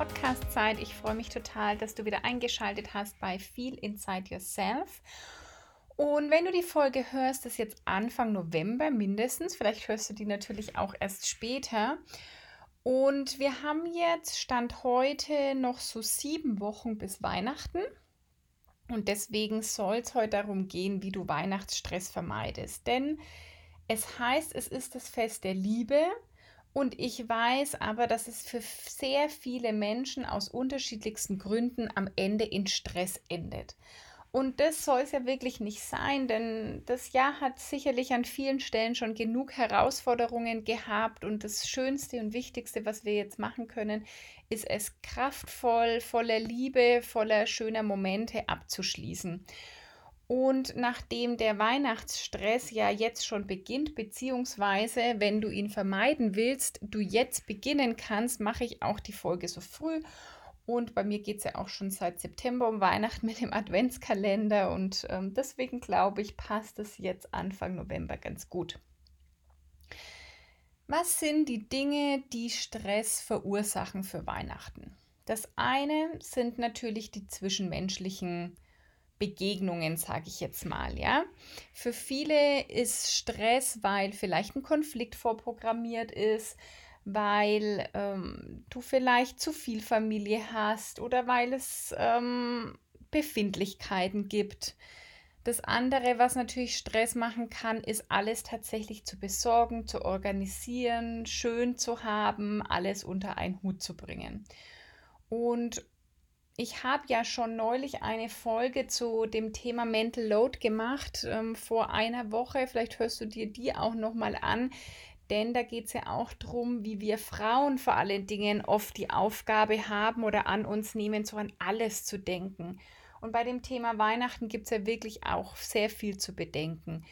Podcast-Zeit. Ich freue mich total, dass du wieder eingeschaltet hast bei Feel Inside Yourself. Und wenn du die Folge hörst, ist jetzt Anfang November mindestens, vielleicht hörst du die natürlich auch erst später. Und wir haben jetzt Stand heute noch so sieben Wochen bis Weihnachten. Und deswegen soll es heute darum gehen, wie du Weihnachtsstress vermeidest. Denn es heißt, es ist das Fest der Liebe. Und ich weiß aber, dass es für sehr viele Menschen aus unterschiedlichsten Gründen am Ende in Stress endet. Und das soll es ja wirklich nicht sein, denn das Jahr hat sicherlich an vielen Stellen schon genug Herausforderungen gehabt und das Schönste und Wichtigste, was wir jetzt machen können, ist es kraftvoll, voller Liebe, voller schöner Momente abzuschließen. Und nachdem der Weihnachtsstress ja jetzt schon beginnt, beziehungsweise wenn du ihn vermeiden willst, du jetzt beginnen kannst, mache ich auch die Folge so früh. Und bei mir geht es ja auch schon seit September um Weihnachten mit dem Adventskalender. Und ähm, deswegen glaube ich, passt es jetzt Anfang November ganz gut. Was sind die Dinge, die Stress verursachen für Weihnachten? Das eine sind natürlich die zwischenmenschlichen Begegnungen, sage ich jetzt mal, ja. Für viele ist Stress, weil vielleicht ein Konflikt vorprogrammiert ist, weil ähm, du vielleicht zu viel Familie hast oder weil es ähm, Befindlichkeiten gibt. Das andere, was natürlich Stress machen kann, ist alles tatsächlich zu besorgen, zu organisieren, schön zu haben, alles unter einen Hut zu bringen. Und ich habe ja schon neulich eine Folge zu dem Thema Mental Load gemacht, ähm, vor einer Woche. Vielleicht hörst du dir die auch nochmal an, denn da geht es ja auch darum, wie wir Frauen vor allen Dingen oft die Aufgabe haben oder an uns nehmen, so an alles zu denken. Und bei dem Thema Weihnachten gibt es ja wirklich auch sehr viel zu bedenken.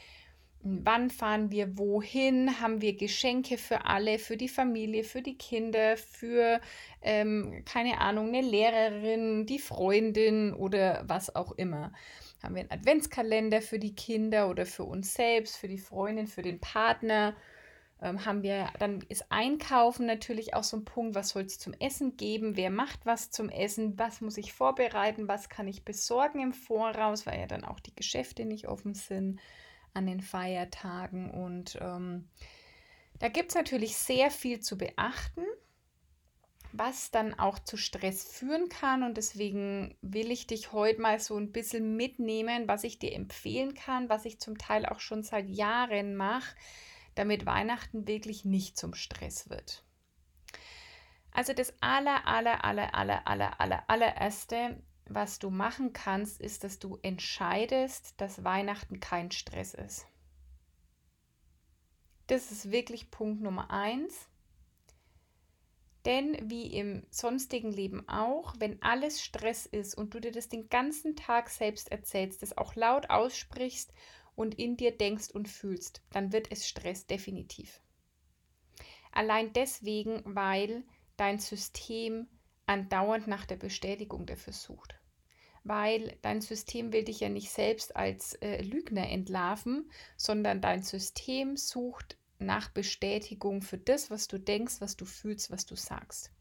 Wann fahren wir wohin? Haben wir Geschenke für alle, für die Familie, für die Kinder, für, ähm, keine Ahnung, eine Lehrerin, die Freundin oder was auch immer? Haben wir einen Adventskalender für die Kinder oder für uns selbst, für die Freundin, für den Partner? Ähm, haben wir, dann ist Einkaufen natürlich auch so ein Punkt, was soll es zum Essen geben? Wer macht was zum Essen? Was muss ich vorbereiten? Was kann ich besorgen im Voraus, weil ja dann auch die Geschäfte nicht offen sind? An den Feiertagen. Und ähm, da gibt es natürlich sehr viel zu beachten, was dann auch zu Stress führen kann. Und deswegen will ich dich heute mal so ein bisschen mitnehmen, was ich dir empfehlen kann, was ich zum Teil auch schon seit Jahren mache, damit Weihnachten wirklich nicht zum Stress wird. Also das aller, aller, aller, aller, aller, aller, allererste was du machen kannst, ist, dass du entscheidest, dass Weihnachten kein Stress ist. Das ist wirklich Punkt Nummer eins. Denn wie im sonstigen Leben auch, wenn alles Stress ist und du dir das den ganzen Tag selbst erzählst, das auch laut aussprichst und in dir denkst und fühlst, dann wird es Stress definitiv. Allein deswegen, weil dein System andauernd nach der Bestätigung dafür sucht weil dein System will dich ja nicht selbst als äh, Lügner entlarven, sondern dein System sucht nach Bestätigung für das, was du denkst, was du fühlst, was du sagst.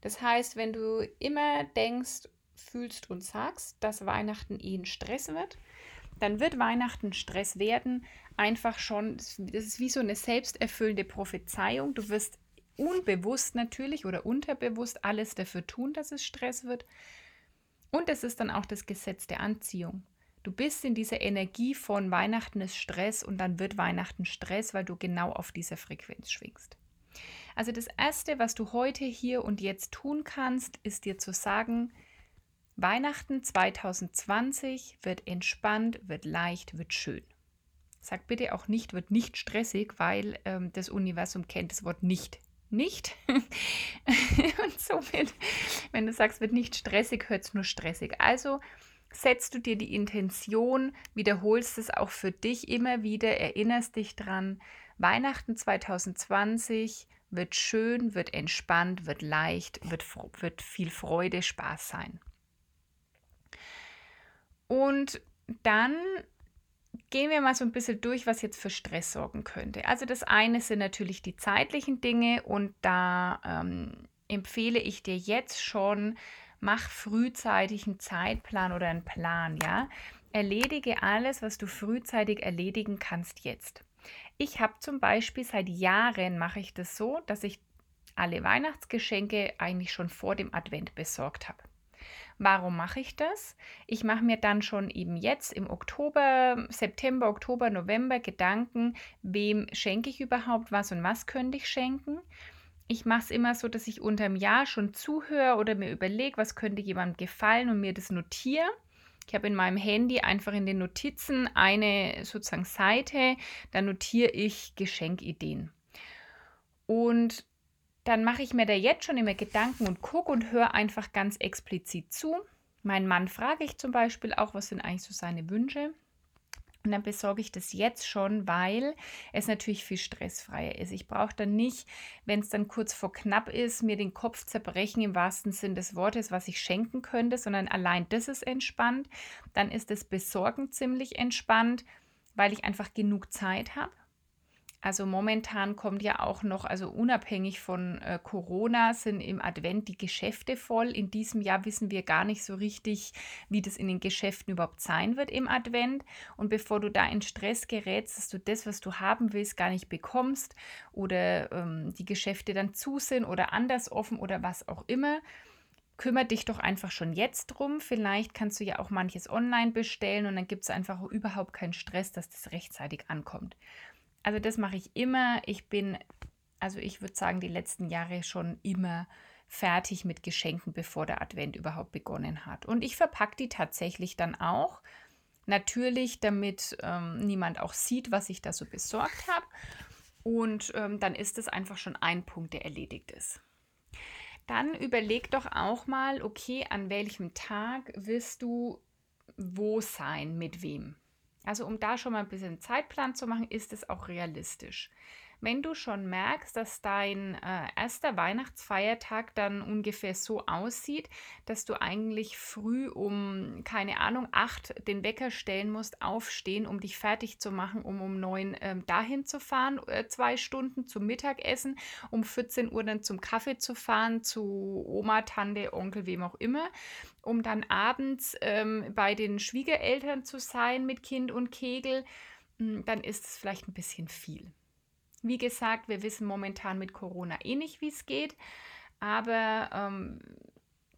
Das heißt, wenn du immer denkst, fühlst und sagst, dass Weihnachten eh ein Stress wird, dann wird Weihnachten Stress werden. Einfach schon, das ist wie so eine selbsterfüllende Prophezeiung. Du wirst unbewusst natürlich oder unterbewusst alles dafür tun, dass es Stress wird. Und es ist dann auch das Gesetz der Anziehung. Du bist in dieser Energie von Weihnachten ist Stress und dann wird Weihnachten Stress, weil du genau auf dieser Frequenz schwingst. Also das Erste, was du heute hier und jetzt tun kannst, ist dir zu sagen, Weihnachten 2020 wird entspannt, wird leicht, wird schön. Sag bitte auch nicht, wird nicht stressig, weil ähm, das Universum kennt das Wort nicht. Nicht. und somit, wenn du sagst, wird nicht stressig, hört es nur stressig. Also setzt du dir die Intention, wiederholst es auch für dich immer wieder, erinnerst dich dran. Weihnachten 2020 wird schön, wird entspannt, wird leicht, wird, wird viel Freude, Spaß sein. Und dann gehen wir mal so ein bisschen durch, was jetzt für Stress sorgen könnte. Also das eine sind natürlich die zeitlichen Dinge und da ähm, empfehle ich dir jetzt schon, mach frühzeitig einen Zeitplan oder einen Plan, ja. Erledige alles, was du frühzeitig erledigen kannst jetzt. Ich habe zum Beispiel seit Jahren mache ich das so, dass ich alle Weihnachtsgeschenke eigentlich schon vor dem Advent besorgt habe. Warum mache ich das? Ich mache mir dann schon eben jetzt im Oktober, September, Oktober, November Gedanken, wem schenke ich überhaupt was und was könnte ich schenken. Ich mache es immer so, dass ich unter dem Jahr schon zuhöre oder mir überlege, was könnte jemandem gefallen und mir das notiere. Ich habe in meinem Handy einfach in den Notizen eine sozusagen Seite, da notiere ich Geschenkideen. Und dann mache ich mir da jetzt schon immer Gedanken und gucke und höre einfach ganz explizit zu. Meinen Mann frage ich zum Beispiel auch, was sind eigentlich so seine Wünsche. Und dann besorge ich das jetzt schon, weil es natürlich viel stressfreier ist. Ich brauche dann nicht, wenn es dann kurz vor knapp ist, mir den Kopf zerbrechen im wahrsten Sinn des Wortes, was ich schenken könnte, sondern allein das ist entspannt. Dann ist das Besorgen ziemlich entspannt, weil ich einfach genug Zeit habe. Also momentan kommt ja auch noch, also unabhängig von äh, Corona, sind im Advent die Geschäfte voll. In diesem Jahr wissen wir gar nicht so richtig, wie das in den Geschäften überhaupt sein wird im Advent. Und bevor du da in Stress gerätst, dass du das, was du haben willst, gar nicht bekommst oder ähm, die Geschäfte dann zu sind oder anders offen oder was auch immer, kümmere dich doch einfach schon jetzt drum. Vielleicht kannst du ja auch manches online bestellen und dann gibt es einfach überhaupt keinen Stress, dass das rechtzeitig ankommt. Also das mache ich immer. Ich bin, also ich würde sagen, die letzten Jahre schon immer fertig mit Geschenken, bevor der Advent überhaupt begonnen hat. Und ich verpacke die tatsächlich dann auch. Natürlich, damit ähm, niemand auch sieht, was ich da so besorgt habe. Und ähm, dann ist es einfach schon ein Punkt, der erledigt ist. Dann überleg doch auch mal, okay, an welchem Tag wirst du wo sein, mit wem? Also um da schon mal ein bisschen Zeitplan zu machen, ist es auch realistisch. Wenn du schon merkst, dass dein äh, erster Weihnachtsfeiertag dann ungefähr so aussieht, dass du eigentlich früh um, keine Ahnung, acht den Wecker stellen musst, aufstehen, um dich fertig zu machen, um um neun ähm, dahin zu fahren, äh, zwei Stunden zum Mittagessen, um 14 Uhr dann zum Kaffee zu fahren, zu Oma, Tante, Onkel, wem auch immer, um dann abends ähm, bei den Schwiegereltern zu sein mit Kind und Kegel, hm, dann ist es vielleicht ein bisschen viel. Wie gesagt, wir wissen momentan mit Corona eh nicht, wie es geht, aber ähm,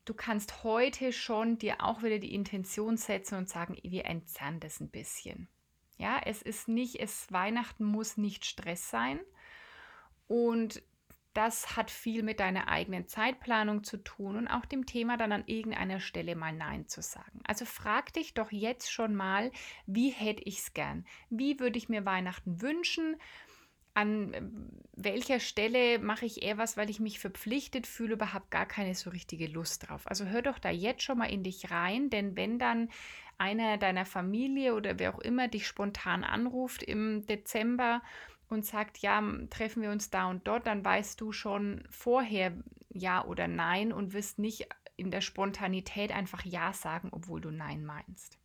du kannst heute schon dir auch wieder die Intention setzen und sagen, wir entzerren das ein bisschen. Ja, es ist nicht, es Weihnachten muss nicht Stress sein und das hat viel mit deiner eigenen Zeitplanung zu tun und auch dem Thema dann an irgendeiner Stelle mal Nein zu sagen. Also frag dich doch jetzt schon mal, wie hätte ich es gern? Wie würde ich mir Weihnachten wünschen? An ähm, welcher Stelle mache ich eher was, weil ich mich verpflichtet fühle, überhaupt gar keine so richtige Lust drauf. Also hör doch da jetzt schon mal in dich rein, denn wenn dann einer deiner Familie oder wer auch immer dich spontan anruft im Dezember und sagt, ja, treffen wir uns da und dort, dann weißt du schon vorher ja oder nein und wirst nicht in der Spontanität einfach ja sagen, obwohl du nein meinst.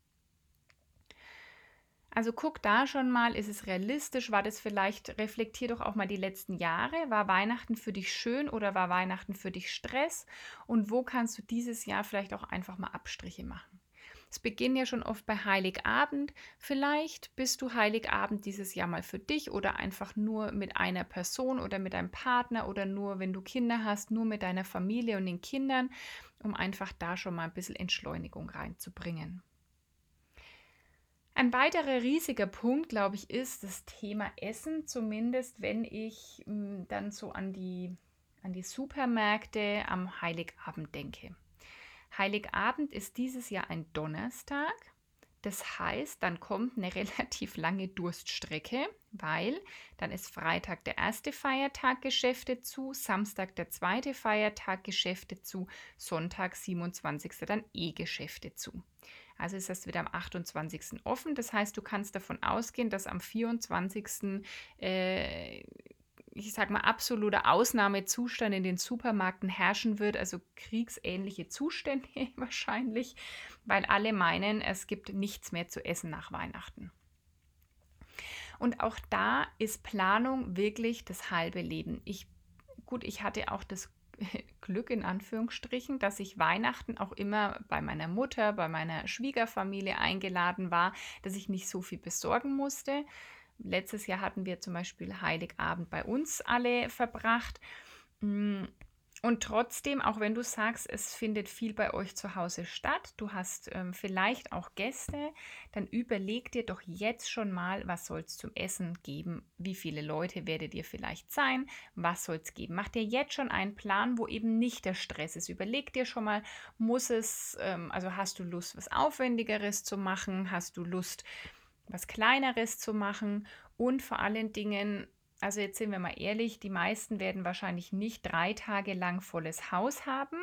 Also guck da schon mal, ist es realistisch? War das vielleicht, reflektier doch auch mal die letzten Jahre. War Weihnachten für dich schön oder war Weihnachten für dich Stress? Und wo kannst du dieses Jahr vielleicht auch einfach mal Abstriche machen? Es beginnt ja schon oft bei Heiligabend. Vielleicht bist du Heiligabend dieses Jahr mal für dich oder einfach nur mit einer Person oder mit einem Partner oder nur, wenn du Kinder hast, nur mit deiner Familie und den Kindern, um einfach da schon mal ein bisschen Entschleunigung reinzubringen. Ein weiterer riesiger Punkt, glaube ich, ist das Thema Essen, zumindest wenn ich m, hm, dann so an die, an die Supermärkte am Heiligabend denke. Heiligabend ist dieses Jahr ein Donnerstag. Das heißt, dann kommt eine relativ lange Durststrecke, weil dann ist Freitag der erste Feiertag Geschäfte zu, Samstag der zweite Feiertag Geschäfte zu, Sonntag 27. dann eh Geschäfte zu. Also ist das wieder am 28. offen. Das heißt, du kannst davon ausgehen, dass am 24. Äh, ich sage mal, absoluter Ausnahmezustand in den Supermärkten herrschen wird, also kriegsähnliche Zustände wahrscheinlich, weil alle meinen, es gibt nichts mehr zu essen nach Weihnachten. Und auch da ist Planung wirklich das halbe Leben. Ich, gut, ich hatte auch das Glück in Anführungsstrichen, dass ich Weihnachten auch immer bei meiner Mutter, bei meiner Schwiegerfamilie eingeladen war, dass ich nicht so viel besorgen musste. Letztes Jahr hatten wir zum Beispiel Heiligabend bei uns alle verbracht. Und trotzdem, auch wenn du sagst, es findet viel bei euch zu Hause statt, du hast ähm, vielleicht auch Gäste, dann überleg dir doch jetzt schon mal, was soll es zum Essen geben, wie viele Leute werdet ihr vielleicht sein, was soll es geben. Mach dir jetzt schon einen Plan, wo eben nicht der Stress ist. Überleg dir schon mal, muss es, ähm, also hast du Lust, was Aufwendigeres zu machen, hast du Lust, was Kleineres zu machen und vor allen Dingen, also jetzt sind wir mal ehrlich, die meisten werden wahrscheinlich nicht drei Tage lang volles Haus haben.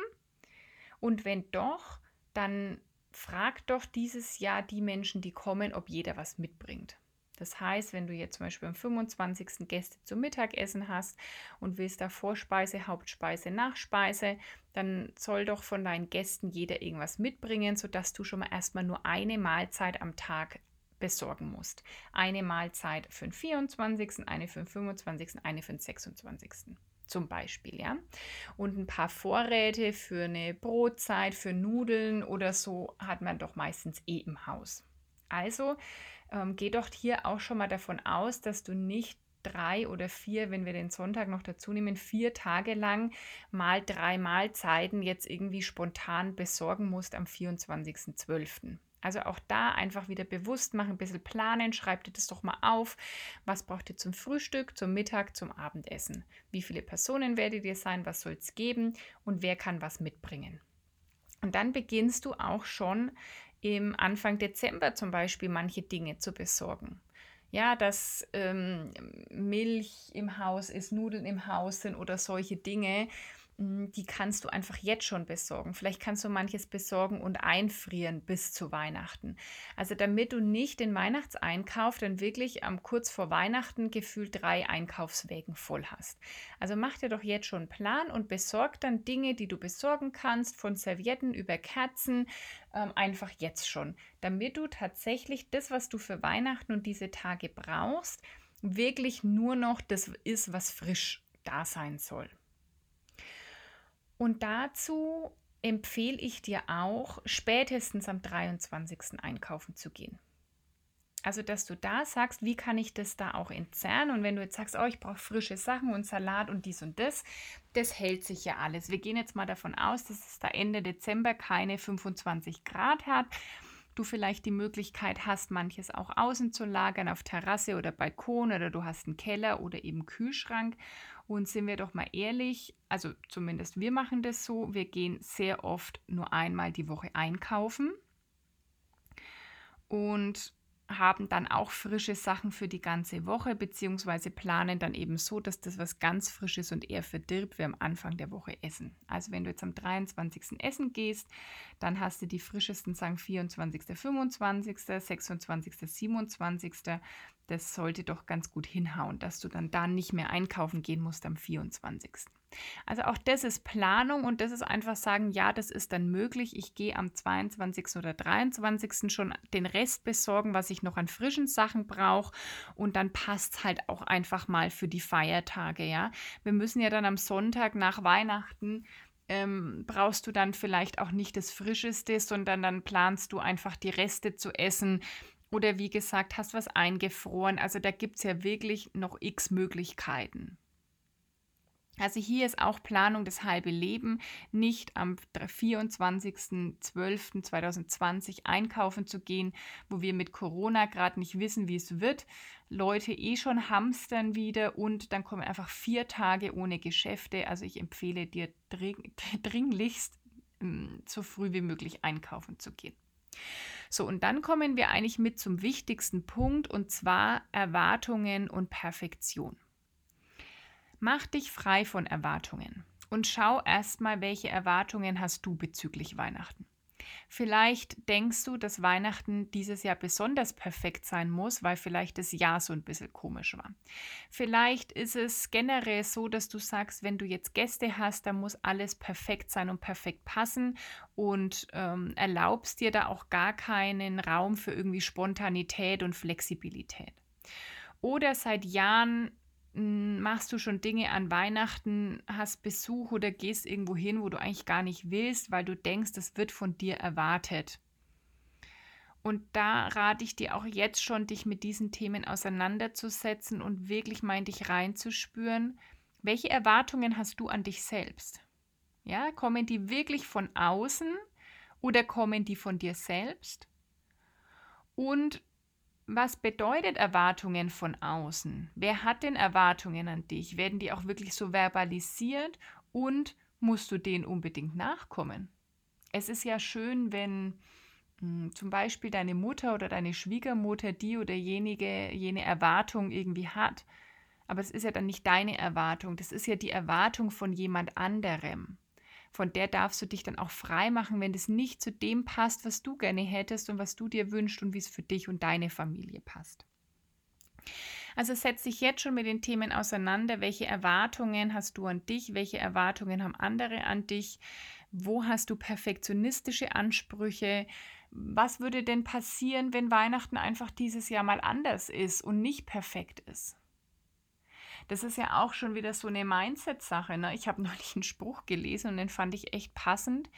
Und wenn doch, dann frag doch dieses Jahr die Menschen, die kommen, ob jeder was mitbringt. Das heißt, wenn du jetzt zum Beispiel am 25. Gäste zum Mittagessen hast und willst da Vorspeise, Hauptspeise, Nachspeise, dann soll doch von deinen Gästen jeder irgendwas mitbringen, sodass du schon mal erstmal nur eine Mahlzeit am Tag besorgen musst. Eine Mahlzeit für den 24., eine für den 25., eine für den 26. Zum Beispiel, ja. Und ein paar Vorräte für eine Brotzeit, für Nudeln oder so hat man doch meistens eh im Haus. Also ähm, geh doch hier auch schon mal davon aus, dass du nicht drei oder vier, wenn wir den Sonntag noch dazu nehmen, vier Tage lang mal drei Mahlzeiten jetzt irgendwie spontan besorgen musst am 24.12. Also auch da einfach wieder bewusst machen, ein bisschen planen, schreibt ihr das doch mal auf. Was braucht ihr zum Frühstück, zum Mittag, zum Abendessen? Wie viele Personen werdet ihr sein? Was soll es geben? Und wer kann was mitbringen? Und dann beginnst du auch schon im Anfang Dezember zum Beispiel manche Dinge zu besorgen. Ja, dass ähm, Milch im Haus ist, Nudeln im Haus sind oder solche Dinge, die kannst du einfach jetzt schon besorgen. Vielleicht kannst du manches besorgen und einfrieren bis zu Weihnachten. Also damit du nicht den Weihnachtseinkauf dann wirklich am kurz vor Weihnachten gefühlt drei Einkaufswägen voll hast. Also mach dir doch jetzt schon einen Plan und besorg dann Dinge, die du besorgen kannst, von Servietten über Kerzen, ähm, einfach jetzt schon, damit du tatsächlich das, was du für Weihnachten und diese Tage brauchst, wirklich nur noch das ist, was frisch da sein soll. Und dazu empfehle ich dir auch, spätestens am 23. einkaufen zu gehen. Also, dass du da sagst, wie kann ich das da auch entzerren? Und wenn du jetzt sagst, oh, ich brauche frische Sachen und Salat und dies und das, das hält sich ja alles. Wir gehen jetzt mal davon aus, dass es da Ende Dezember keine 25 Grad hat. Du vielleicht die Möglichkeit hast, manches auch außen zu lagern, auf Terrasse oder Balkon oder du hast einen Keller oder eben Kühlschrank. Und sind wir doch mal ehrlich, also zumindest wir machen das so, wir gehen sehr oft nur einmal die Woche einkaufen. Und haben dann auch frische Sachen für die ganze Woche, beziehungsweise planen dann eben so, dass das was ganz Frisches und eher verdirbt wir am Anfang der Woche essen. Also wenn du jetzt am 23. essen gehst, dann hast du die frischesten sagen 24., 25., 26., 27. Das sollte doch ganz gut hinhauen, dass du dann da nicht mehr einkaufen gehen musst am 24. Also auch das ist Planung und das ist einfach sagen, ja, das ist dann möglich. Ich gehe am 22. oder 23. schon den Rest besorgen, was ich noch an frischen Sachen brauche und dann passt halt auch einfach mal für die Feiertage, ja. Wir müssen ja dann am Sonntag nach Weihnachten ähm, brauchst du dann vielleicht auch nicht das Frischeste, sondern dann planst du einfach die Reste zu essen. Oder wie gesagt, hast was eingefroren. Also da gibt es ja wirklich noch x Möglichkeiten. Also hier ist auch Planung das halbe Leben, nicht am 24.12.2020 einkaufen zu gehen, wo wir mit Corona gerade nicht wissen, wie es wird. Leute eh schon hamstern wieder und dann kommen einfach vier Tage ohne Geschäfte. Also ich empfehle dir dring dringlichst, ähm, so früh wie möglich einkaufen zu gehen. So, und dann kommen wir eigentlich mit zum wichtigsten Punkt und zwar Erwartungen und Perfektion. Mach dich frei von Erwartungen und schau erstmal, welche Erwartungen hast du bezüglich Weihnachten. Vielleicht denkst du, dass Weihnachten dieses Jahr besonders perfekt sein muss, weil vielleicht das Jahr so ein bisschen komisch war. Vielleicht ist es generell so, dass du sagst, wenn du jetzt Gäste hast, dann muss alles perfekt sein und perfekt passen und ähm, erlaubst dir da auch gar keinen Raum für irgendwie Spontanität und Flexibilität. Oder seit Jahren machst du schon Dinge an Weihnachten, hast Besuch oder gehst irgendwo hin, wo du eigentlich gar nicht willst, weil du denkst, das wird von dir erwartet. Und da rate ich dir auch jetzt schon, dich mit diesen Themen auseinanderzusetzen und wirklich mal in dich reinzuspüren. Welche Erwartungen hast du an dich selbst? Ja, kommen die wirklich von außen oder kommen die von dir selbst? Und was bedeutet Erwartungen von außen? Wer hat denn Erwartungen an dich? Werden die auch wirklich so verbalisiert und musst du denen unbedingt nachkommen? Es ist ja schön, wenn hm, zum Beispiel deine Mutter oder deine Schwiegermutter die oder jenige, jene Erwartung irgendwie hat. Aber es ist ja dann nicht deine Erwartung, das ist ja die Erwartung von jemand anderem von der darfst du dich dann auch frei machen, wenn das nicht zu dem passt, was du gerne hättest und was du dir wünschst und wie es für dich und deine Familie passt. Also setz dich jetzt schon mit den Themen auseinander. Welche Erwartungen hast du an dich? Welche Erwartungen haben andere an dich? Wo hast du perfektionistische Ansprüche? Was würde denn passieren, wenn Weihnachten einfach dieses Jahr mal anders ist und nicht perfekt ist? Das ist ja auch schon wieder so eine Mindset-Sache. Ne? Ich habe neulich einen Spruch gelesen und den fand ich echt passend.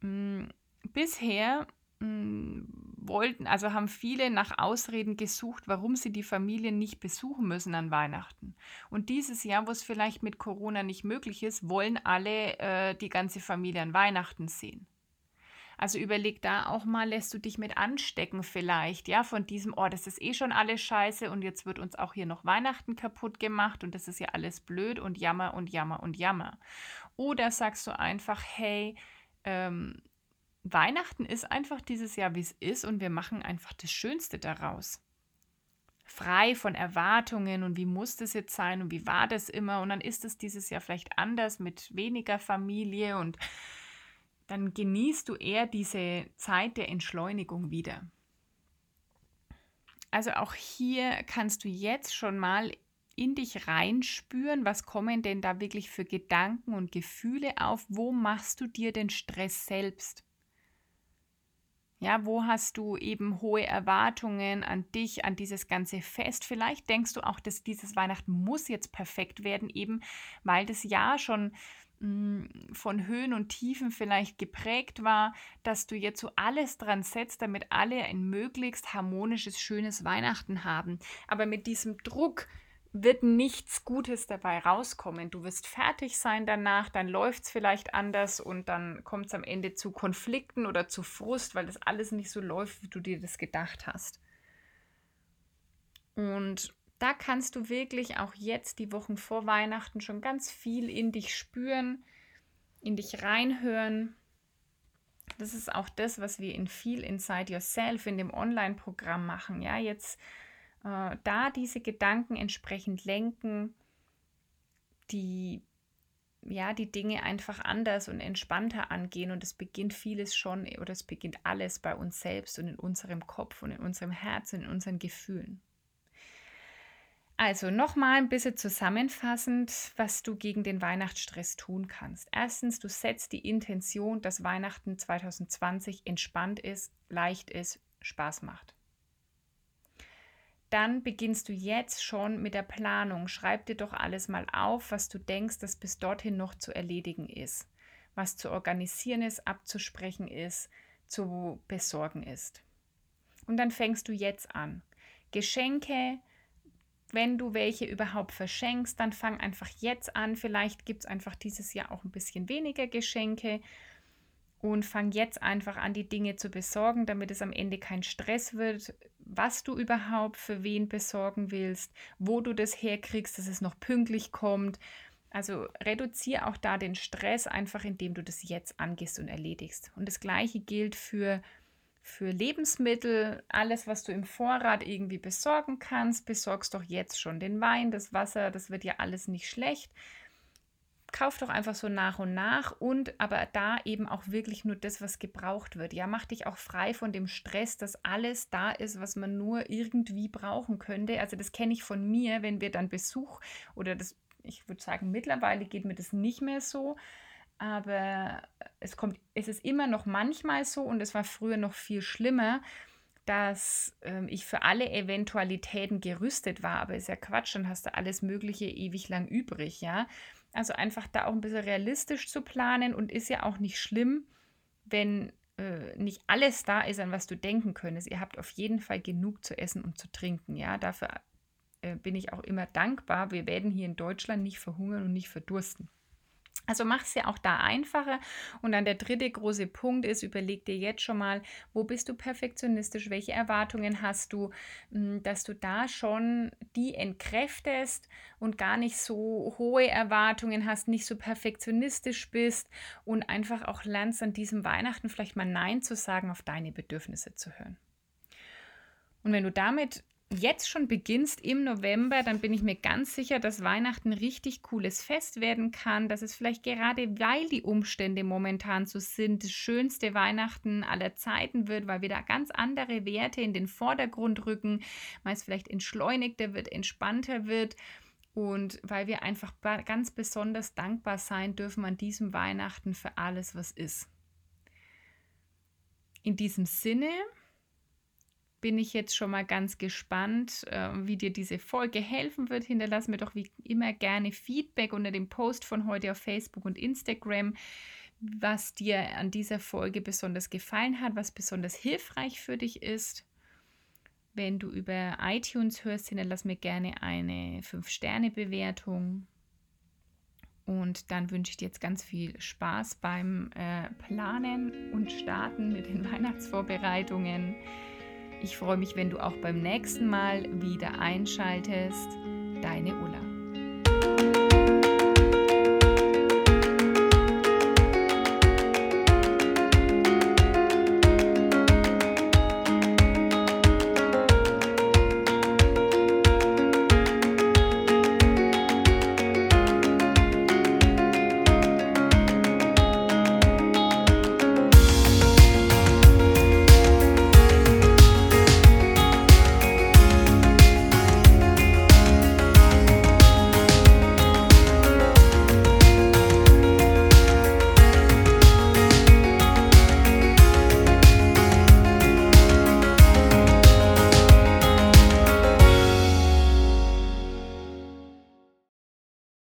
Hm, bisher hm, wollten, also haben viele nach Ausreden gesucht, warum sie die Familien nicht besuchen müssen an Weihnachten. Und dieses Jahr, wo es vielleicht mit Corona nicht möglich ist, wollen alle äh, die ganze Familie an Weihnachten sehen. Also überleg da auch mal, lässt du dich mit anstecken vielleicht, ja, von diesem, oh, das ist eh schon alles scheiße und jetzt wird uns auch hier noch Weihnachten kaputt gemacht und das ist ja alles blöd und Jammer und Jammer und Jammer. Oder sagst du einfach, hey, ähm, Weihnachten ist einfach dieses Jahr, wie es ist und wir machen einfach das Schönste daraus frei von Erwartungen und wie muss das jetzt sein und wie war das immer und dann ist es dieses Jahr vielleicht anders mit weniger Familie und dann genießt du eher diese Zeit der Entschleunigung wieder. Also auch hier kannst du jetzt schon mal in dich reinspüren, was kommen denn da wirklich für Gedanken und Gefühle auf, wo machst du dir den Stress selbst? Ja, wo hast du eben hohe Erwartungen an dich, an dieses ganze Fest? Vielleicht denkst du auch, dass dieses Weihnachten muss jetzt perfekt werden, eben weil das Jahr schon von Höhen und Tiefen vielleicht geprägt war, dass du jetzt so alles dran setzt, damit alle ein möglichst harmonisches, schönes Weihnachten haben. Aber mit diesem Druck wird nichts Gutes dabei rauskommen. Du wirst fertig sein danach, dann läuft es vielleicht anders und dann kommt es am Ende zu Konflikten oder zu Frust, weil das alles nicht so läuft, wie du dir das gedacht hast. Und da kannst du wirklich auch jetzt die Wochen vor Weihnachten schon ganz viel in dich spüren, in dich reinhören. Das ist auch das, was wir in viel Inside Yourself in dem Online-Programm machen. Ja, jetzt äh, da diese Gedanken entsprechend lenken, die ja, die Dinge einfach anders und entspannter angehen und es beginnt vieles schon oder es beginnt alles bei uns selbst und in unserem Kopf und in unserem Herz und in unseren Gefühlen. Also nochmal ein bisschen zusammenfassend, was du gegen den Weihnachtsstress tun kannst. Erstens, du setzt die Intention, dass Weihnachten 2020 entspannt ist, leicht ist, Spaß macht. Dann beginnst du jetzt schon mit der Planung. Schreib dir doch alles mal auf, was du denkst, dass bis dorthin noch zu erledigen ist, was zu organisieren ist, abzusprechen ist, zu besorgen ist. Und dann fängst du jetzt an. Geschenke, wenn du welche überhaupt verschenkst, dann fang einfach jetzt an. Vielleicht gibt es einfach dieses Jahr auch ein bisschen weniger Geschenke und fang jetzt einfach an, die Dinge zu besorgen, damit es am Ende kein Stress wird, was du überhaupt für wen besorgen willst, wo du das herkriegst, dass es noch pünktlich kommt. Also reduziere auch da den Stress einfach, indem du das jetzt angehst und erledigst. Und das gleiche gilt für für Lebensmittel, alles, was du im Vorrat irgendwie besorgen kannst, besorgst doch jetzt schon den Wein, das Wasser, das wird ja alles nicht schlecht. Kauf doch einfach so nach und nach und aber da eben auch wirklich nur das, was gebraucht wird. Ja, mach dich auch frei von dem Stress, dass alles da ist, was man nur irgendwie brauchen könnte. Also das kenne ich von mir, wenn wir dann Besuch oder das, ich würde sagen, mittlerweile geht mir das nicht mehr so aber es kommt, es ist immer noch manchmal so und es war früher noch viel schlimmer, dass ähm, ich für alle Eventualitäten gerüstet war. Aber ist ja Quatsch, dann hast du alles Mögliche ewig lang übrig, ja. Also einfach da auch ein bisschen realistisch zu planen und ist ja auch nicht schlimm, wenn äh, nicht alles da ist, an was du denken könntest. Ihr habt auf jeden Fall genug zu essen und zu trinken, ja. Dafür äh, bin ich auch immer dankbar. Wir werden hier in Deutschland nicht verhungern und nicht verdursten. Also mach es ja auch da einfacher. Und dann der dritte große Punkt ist, überleg dir jetzt schon mal, wo bist du perfektionistisch, welche Erwartungen hast du, hm, dass du da schon die entkräftest und gar nicht so hohe Erwartungen hast, nicht so perfektionistisch bist und einfach auch lernst an diesem Weihnachten vielleicht mal Nein zu sagen, auf deine Bedürfnisse zu hören. Und wenn du damit jetzt schon beginnst im November, dann bin ich mir ganz sicher, dass Weihnachten richtig cooles Fest werden kann, dass es vielleicht gerade, weil die Umstände momentan so sind, das schönste Weihnachten aller Zeiten wird, weil wir da ganz andere Werte in den Vordergrund rücken, weil es vielleicht entschleunigter wird, entspannter wird und weil wir einfach ganz besonders dankbar sein dürfen an diesem Weihnachten für alles, was ist. In diesem Sinne bin ich jetzt schon mal ganz gespannt, äh, wie dir diese Folge helfen wird. Hinterlass mir doch wie immer gerne Feedback unter dem Post von heute auf Facebook und Instagram, was dir an dieser Folge besonders gefallen hat, was besonders hilfreich für dich ist. Wenn du über iTunes hörst, hinterlass mir gerne eine 5-Sterne-Bewertung. Und dann wünsche ich dir jetzt ganz viel Spaß beim äh, Planen und Starten mit den Weihnachtsvorbereitungen. Ich freue mich, wenn du auch beim nächsten Mal wieder einschaltest. Deine Ulla.